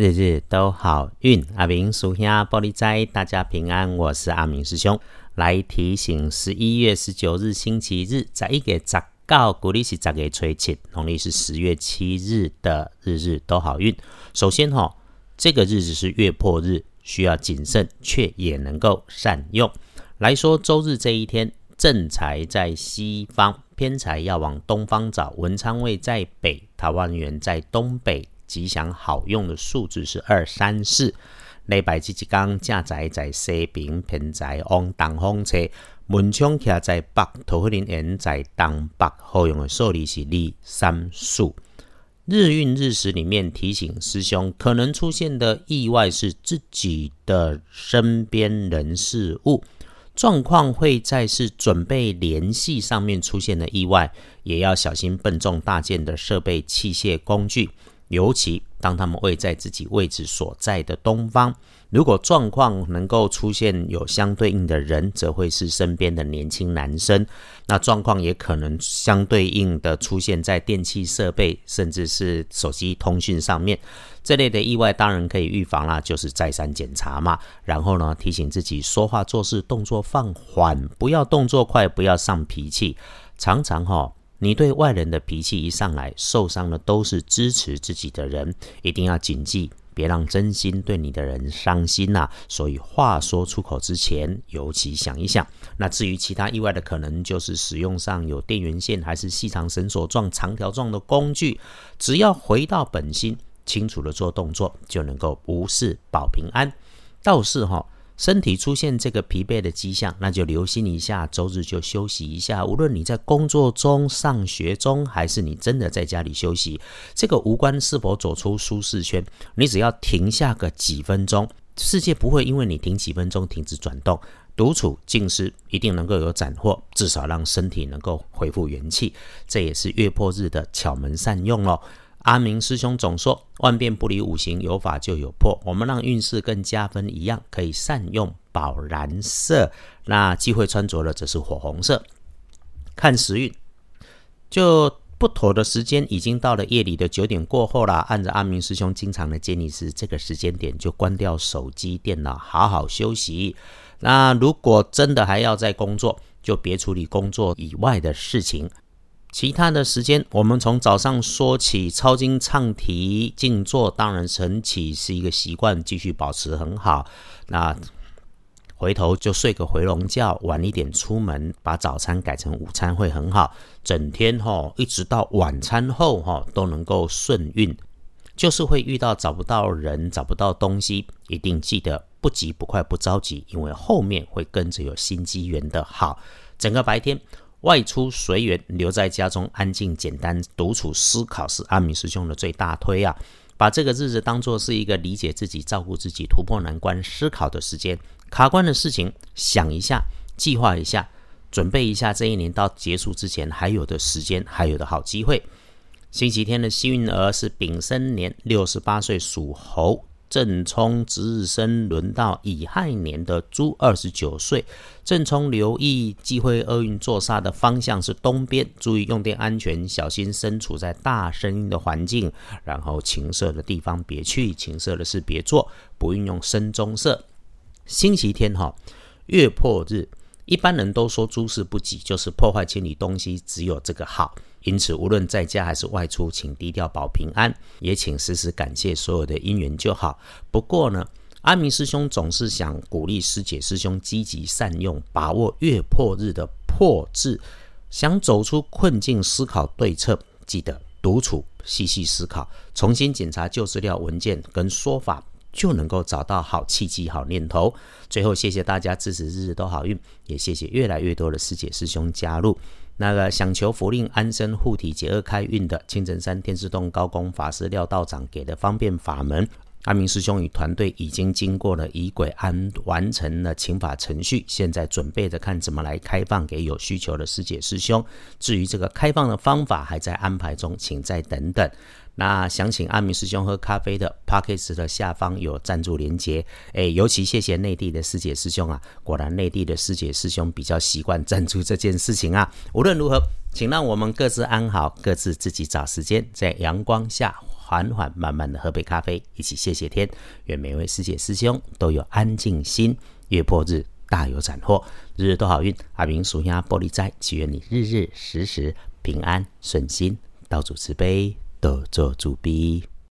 日日都好运。阿明属下玻璃斋，大家平安。我是阿明师兄，来提醒十一月十九日星期日，在一个十告，古历是十月初七，农历是十月七日的日日都好运。首先哈，这个日子是月破日，需要谨慎，却也能够善用。来说周日这一天，正财在西方，偏财要往东方找。文昌位在北，桃花源在东北。吉祥好用的数字是二三四。礼拜七一刚正宅在西边，偏在往东风车。门窗徛在北，桃花林在东北。好用的数字是二三四。日运日时里面提醒师兄，可能出现的意外是自己的身边人事物状况会在是准备联系上面出现的意外，也要小心笨重大件的设备器械工具。尤其当他们位在自己位置所在的东方，如果状况能够出现有相对应的人，则会是身边的年轻男生。那状况也可能相对应的出现在电器设备，甚至是手机通讯上面。这类的意外当然可以预防啦，就是再三检查嘛。然后呢，提醒自己说话做事动作放缓，不要动作快，不要上脾气。常常哈。你对外人的脾气一上来，受伤的都是支持自己的人，一定要谨记，别让真心对你的人伤心呐。所以话说出口之前，尤其想一想。那至于其他意外的可能，就是使用上有电源线还是细长绳索状、长条状的工具，只要回到本心，清楚的做动作，就能够无事保平安。倒是哈。身体出现这个疲惫的迹象，那就留心一下，周日就休息一下。无论你在工作中、上学中，还是你真的在家里休息，这个无关是否走出舒适圈，你只要停下个几分钟，世界不会因为你停几分钟停止转动。独处静思，一定能够有斩获，至少让身体能够恢复元气。这也是月破日的巧门善用喽。阿明师兄总说：“万变不离五行，有法就有破。”我们让运势更加分一样，可以善用宝蓝色。那忌讳穿着的则是火红色。看时运，就不妥的时间已经到了夜里的九点过后了。按照阿明师兄经常的建议是，这个时间点就关掉手机、电脑，好好休息。那如果真的还要再工作，就别处理工作以外的事情。其他的时间，我们从早上说起，抄经、唱题、静坐，当然晨起是一个习惯，继续保持很好。那回头就睡个回笼觉，晚一点出门，把早餐改成午餐会很好。整天哈，一直到晚餐后哈，都能够顺运。就是会遇到找不到人、找不到东西，一定记得不急不快不着急，因为后面会跟着有新机缘的好。整个白天。外出随缘，留在家中安静简单独处思考是阿明师兄的最大推啊！把这个日子当做是一个理解自己、照顾自己、突破难关、思考的时间。卡关的事情想一下，计划一下，准备一下，这一年到结束之前还有的时间，还有的好机会。星期天的幸运儿是丙申年六十八岁属猴。正冲值日生轮到乙亥年的猪，二十九岁。正冲留意忌讳厄运坐煞的方向是东边，注意用电安全，小心身处在大声音的环境。然后情色的地方别去，情色的事别做，不运用深棕色。星期天哈，月破日，一般人都说诸事不吉，就是破坏清理东西，只有这个好。因此，无论在家还是外出，请低调保平安，也请时时感谢所有的因缘就好。不过呢，阿明师兄总是想鼓励师姐师兄积极善用，把握月破日的破字，想走出困境，思考对策。记得独处，细细思考，重新检查旧资料、文件跟说法，就能够找到好契机、好念头。最后，谢谢大家支持，日日都好运，也谢谢越来越多的师姐师兄加入。那个想求福令安身护体解厄开运的青城山天师洞高公法师廖道长给的方便法门，阿明师兄与团队已经经过了仪轨安完成了请法程序，现在准备着看怎么来开放给有需求的师姐师兄。至于这个开放的方法还在安排中，请再等等。那想请阿明师兄喝咖啡的 p o c k e t 的下方有赞助连接，哎，尤其谢谢内地的师姐师兄啊，果然内地的师姐师兄比较习惯赞助这件事情啊。无论如何，请让我们各自安好，各自自己找时间，在阳光下缓缓慢慢的喝杯咖啡，一起谢谢天。愿每位师姐师兄都有安静心，月破日大有斩获，日日都好运。阿明属下玻璃斋，祈愿你日日时时平安顺心，道主慈悲，多做主逼。